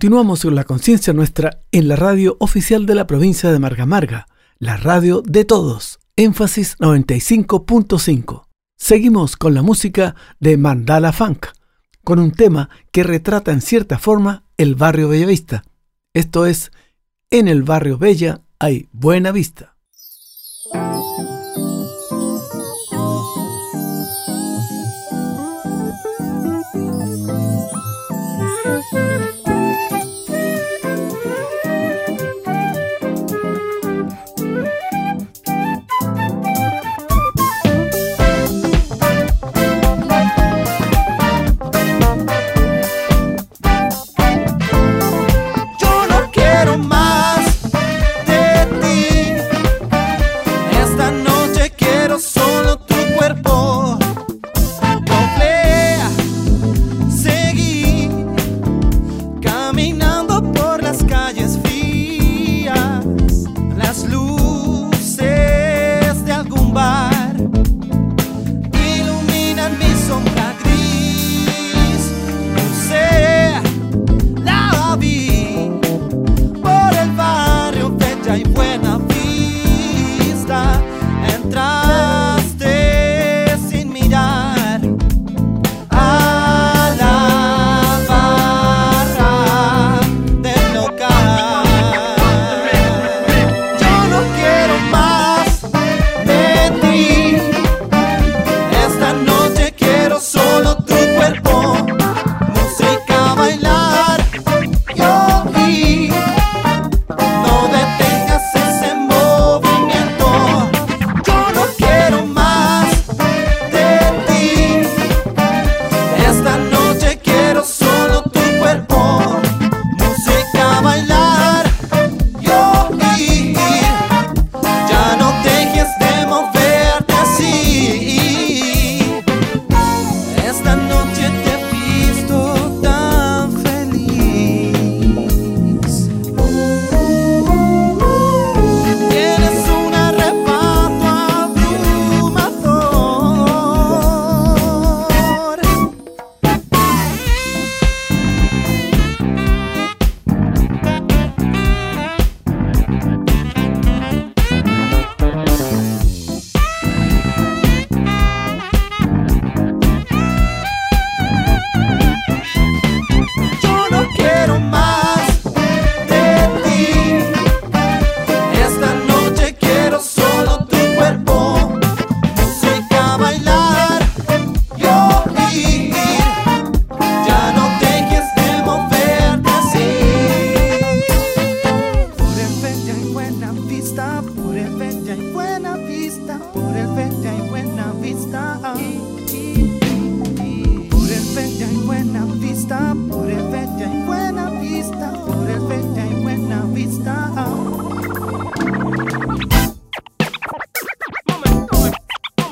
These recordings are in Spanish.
Continuamos con la conciencia nuestra en la radio oficial de la provincia de Margamarga, la radio de todos, énfasis 95.5. Seguimos con la música de Mandala Funk, con un tema que retrata en cierta forma el barrio Bellavista. Esto es, en el barrio Bella hay buena vista.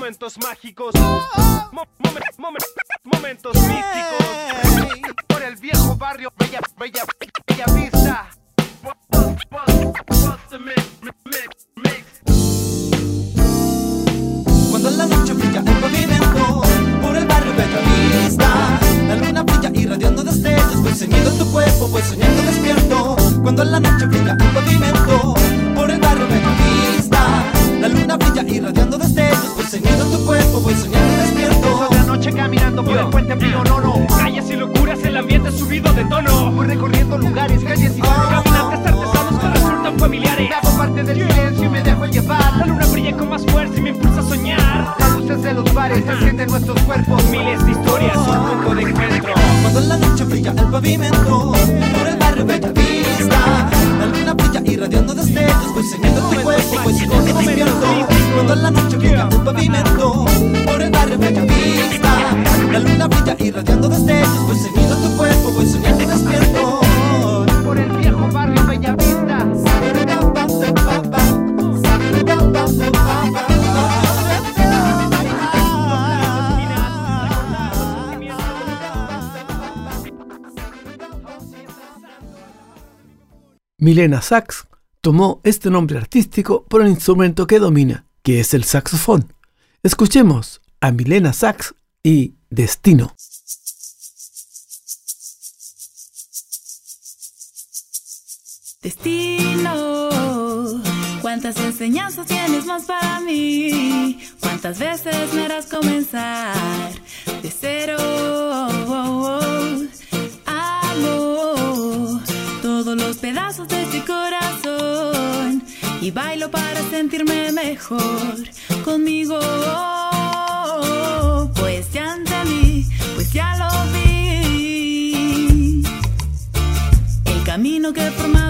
Momentos mágicos. Momentos místicos. Por el viejo barrio Bella, Bella, Bella Vista. Cuando la noche brilla el pavimento por el barrio Bella Vista, la luna brilla irradiando destellos, pues voy ceñido tu cuerpo, voy soñando despierto. Cuando la noche brilla el pavimento por el barrio Bella Vista, la luna brilla irradiando destellos. Teniendo tu cuerpo voy soñando despierto. Toda la noche caminando por el puente Pío Nono. Mm. Calles y locuras, el ambiente subido de tono. Voy recorriendo lugares, calles y bares Caminantes artesanos que resultan familiares. Me parte del silencio y me dejo llevar. La luna brilla con más fuerza y me impulsa a soñar. Las luces de los bares encienden nuestros cuerpos. Miles de historias, un oh. punto de encuentro. Cuando la noche brilla el pavimento Por el barrio bella vista. La luna brilla irradiando destellos Voy soñando tu cuerpo, voy soñando despierto Cuando la Milena Sachs tomó este nombre artístico por el instrumento que domina, que es el saxofón. Escuchemos a Milena Sachs y Destino. Destino, cuántas enseñanzas tienes más para mí, cuántas veces me harás comenzar de cero. de tu corazón y bailo para sentirme mejor conmigo. Pues ya entendí, pues ya lo vi. El camino que formamos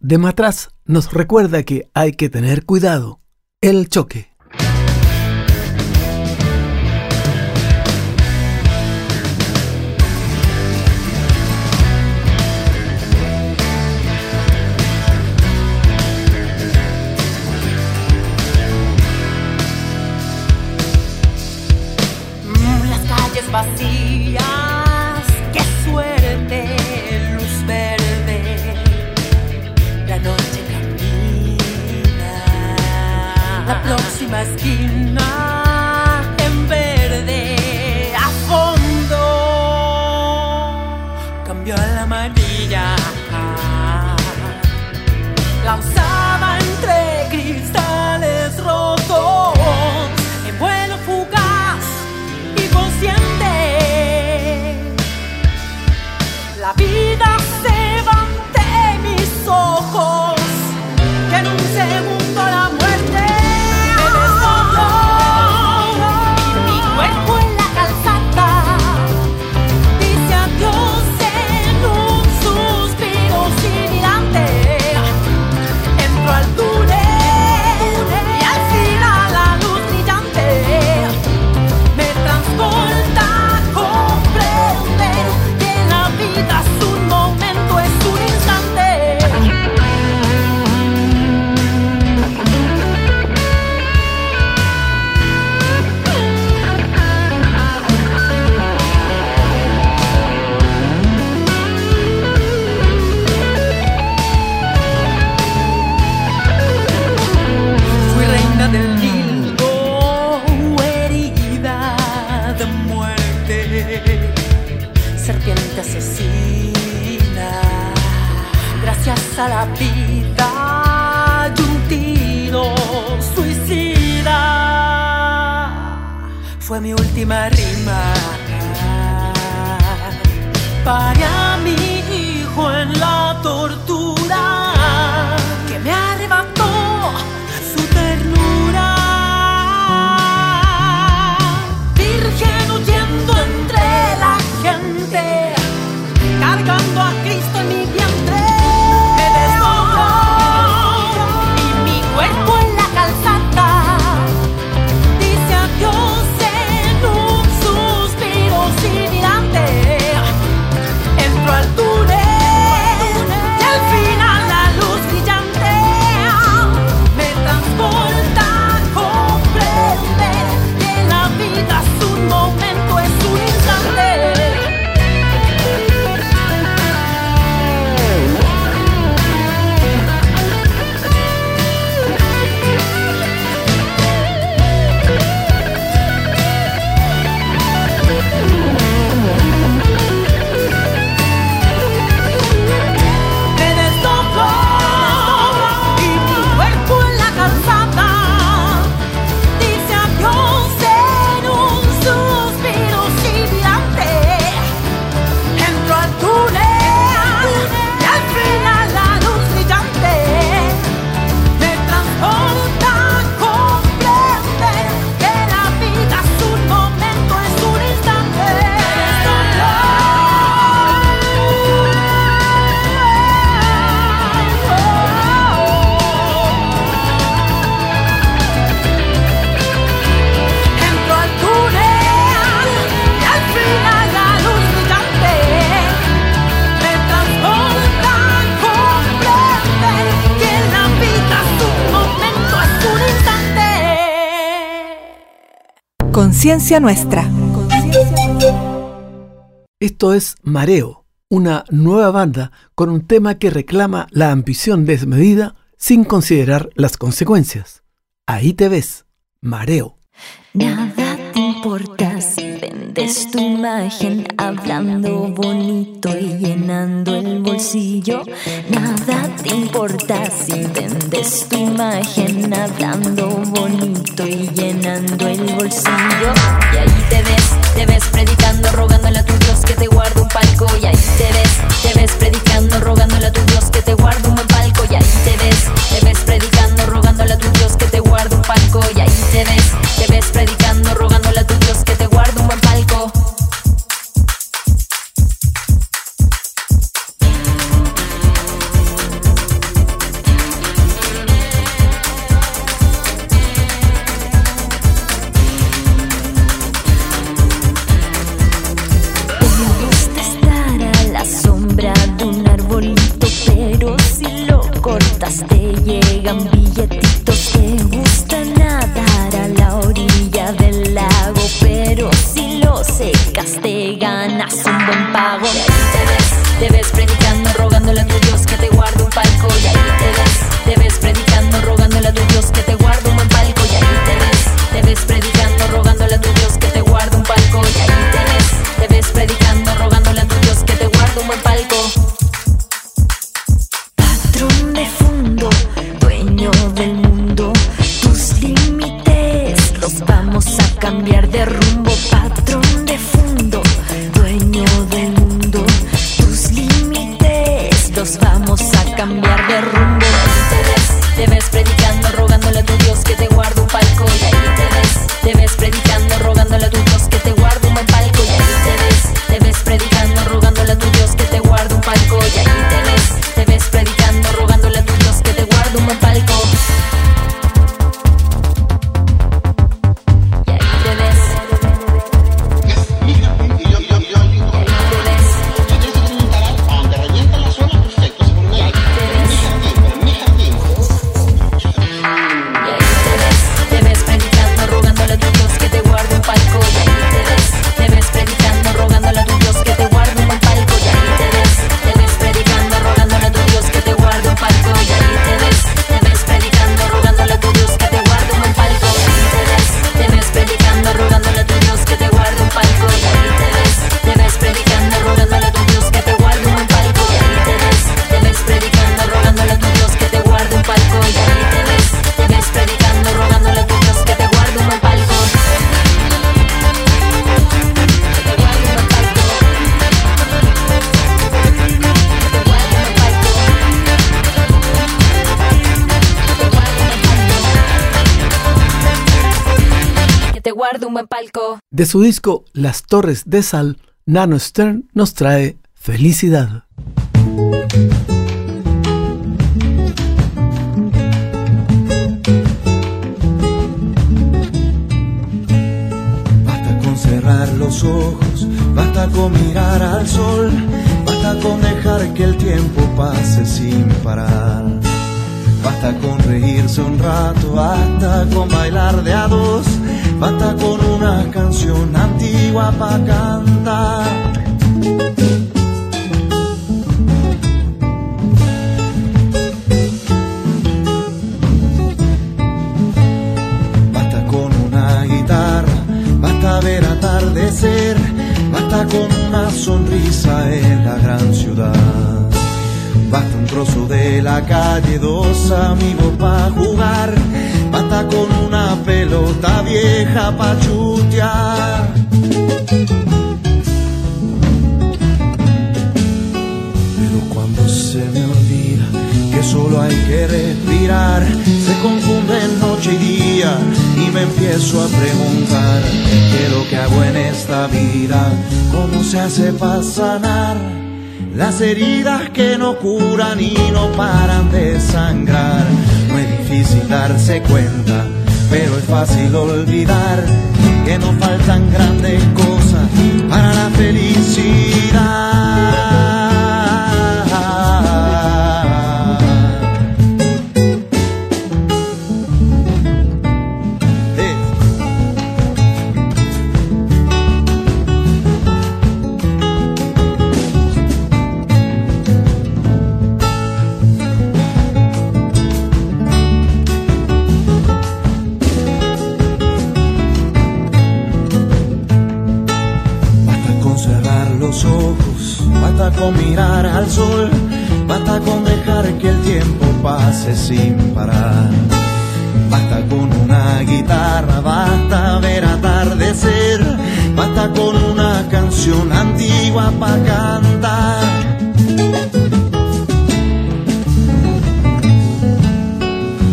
de matraz nos recuerda que hay que tener cuidado. El choque. lanzar. buscando a Cristo en mi vientre. Conciencia Nuestra. Esto es Mareo, una nueva banda con un tema que reclama la ambición desmedida sin considerar las consecuencias. Ahí te ves, Mareo. Nada te importa es tu imagen hablando bonito y llenando el bolsillo. Nada te importa si vendes tu imagen hablando bonito y llenando el bolsillo. Y ahí te ves, te ves predicando, rogándole a tu Dios que te guarde un palco. Y ahí te ves, te ves predicando, rogándole a tu Dios que te guarde un buen palco. Y ahí te ves, te ves predicando, rogándole a tu Dios que te guarde un palco. Y ahí te ves, te ves predicando. Buen palco. De su disco Las Torres de Sal, Nano Stern nos trae Felicidad. Basta con cerrar los ojos, basta con mirar al sol, basta con dejar que el tiempo pase sin parar. Basta con reírse un rato, basta con bailar de a dos, basta con una canción antigua para cantar. Empiezo a preguntar qué es lo que hago en esta vida, cómo se hace para sanar las heridas que no curan y no paran de sangrar. No es difícil darse cuenta, pero es fácil olvidar que nos faltan grandes cosas para la felicidad.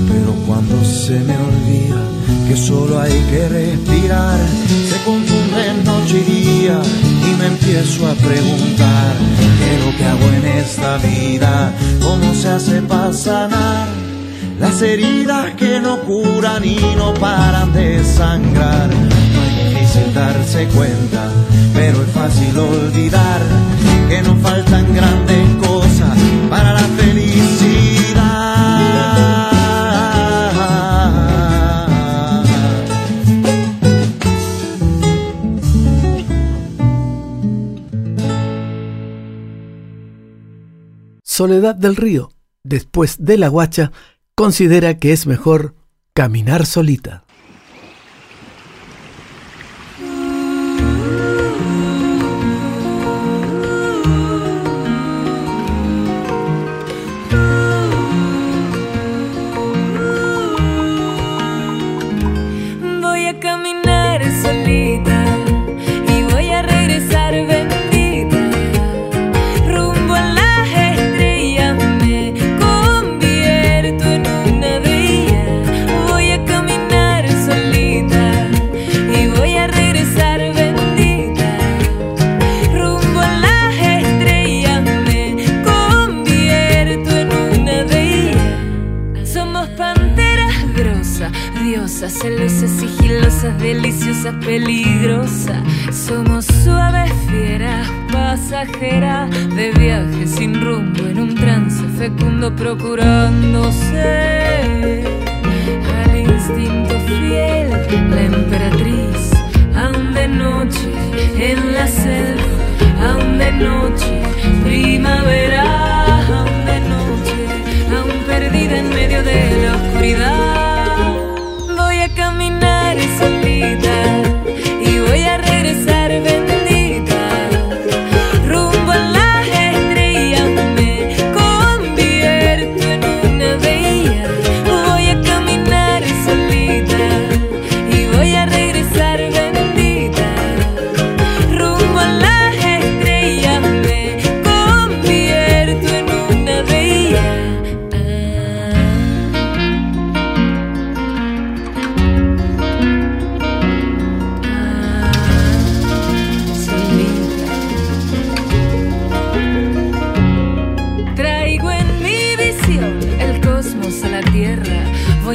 Pero cuando se me olvida que solo hay que respirar, se confunde noche y día y me empiezo a preguntar qué es lo que hago en esta vida, cómo se hace para sanar las heridas que no curan y no paran de sangrar. No darse cuenta, pero es fácil olvidar que nos faltan grandes cosas para la felicidad. Soledad del Río, después de la guacha, considera que es mejor caminar solita. Let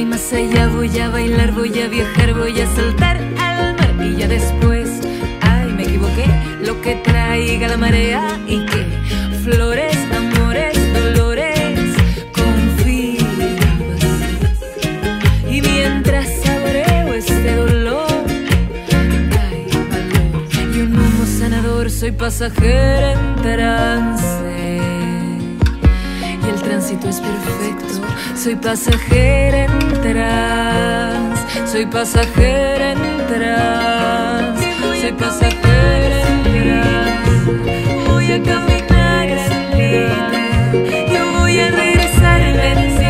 más allá, voy a bailar, voy a viajar, voy a saltar al mar y ya después, ay, me equivoqué, lo que traiga la marea y que flores, amores, dolores, confías. Y mientras saboreo este dolor, ay, valor y un humo sanador, soy pasajera en trance. Y el tránsito es perfecto, soy pasajera en trance, soy pasajera en trance, soy pasajera en trance. Voy a caminar solita, yo voy a regresar vencida,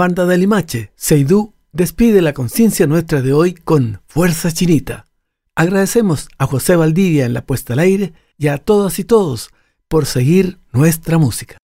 banda de Limache, Seidú, despide la conciencia nuestra de hoy con Fuerza Chinita. Agradecemos a José Valdivia en la puesta al aire y a todas y todos por seguir nuestra música.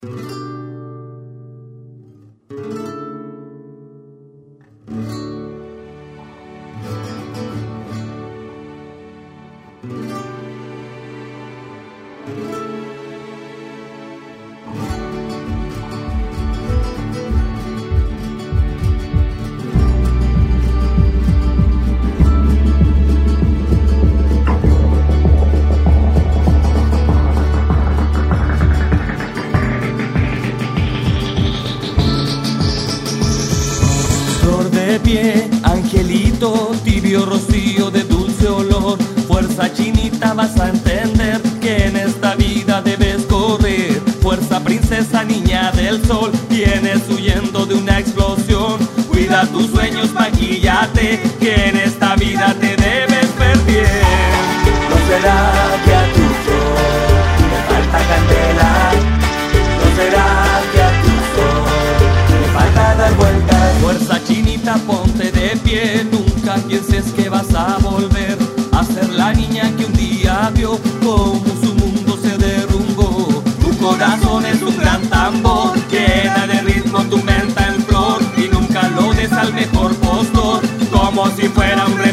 Pie, angelito, tibio rocío de dulce olor. Fuerza chinita vas a entender como su mundo se derrumbó. Tu corazón es un gran tambor, llena de ritmo tu mente en flor. Y nunca lo des al mejor postor, como si fuera un remate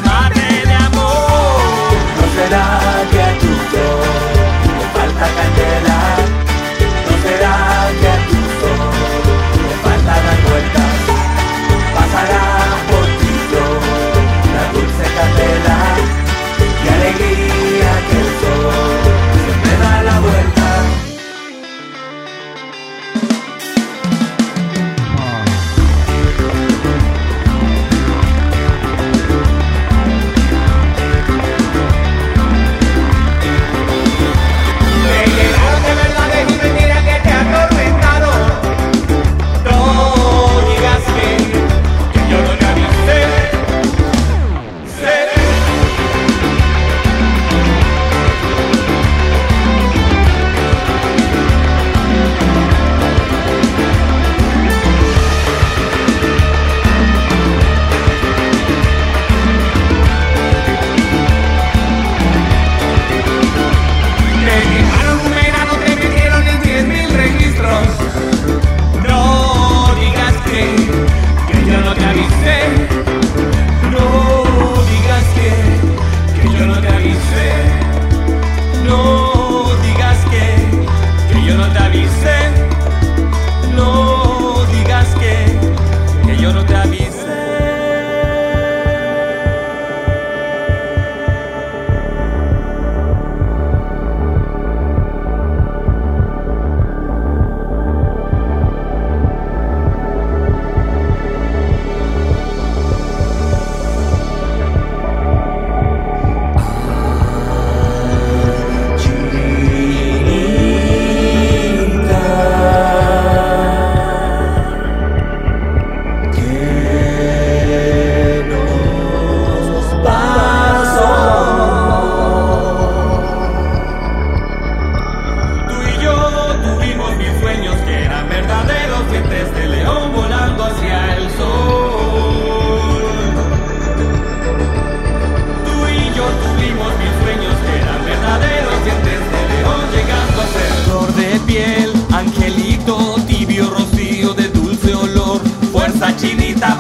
Let me say vivos mis sueños que eran verdaderos dientes de león volando hacia el sol. Tú y yo tuvimos mis sueños que eran verdaderos dientes de león llegando a ser flor de piel, angelito, tibio rocío de dulce olor, fuerza chinita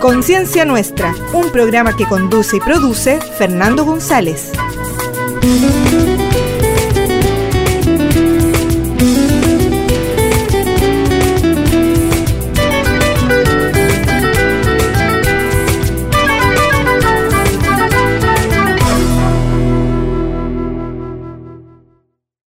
Conciencia Nuestra, un programa que conduce y produce Fernando González.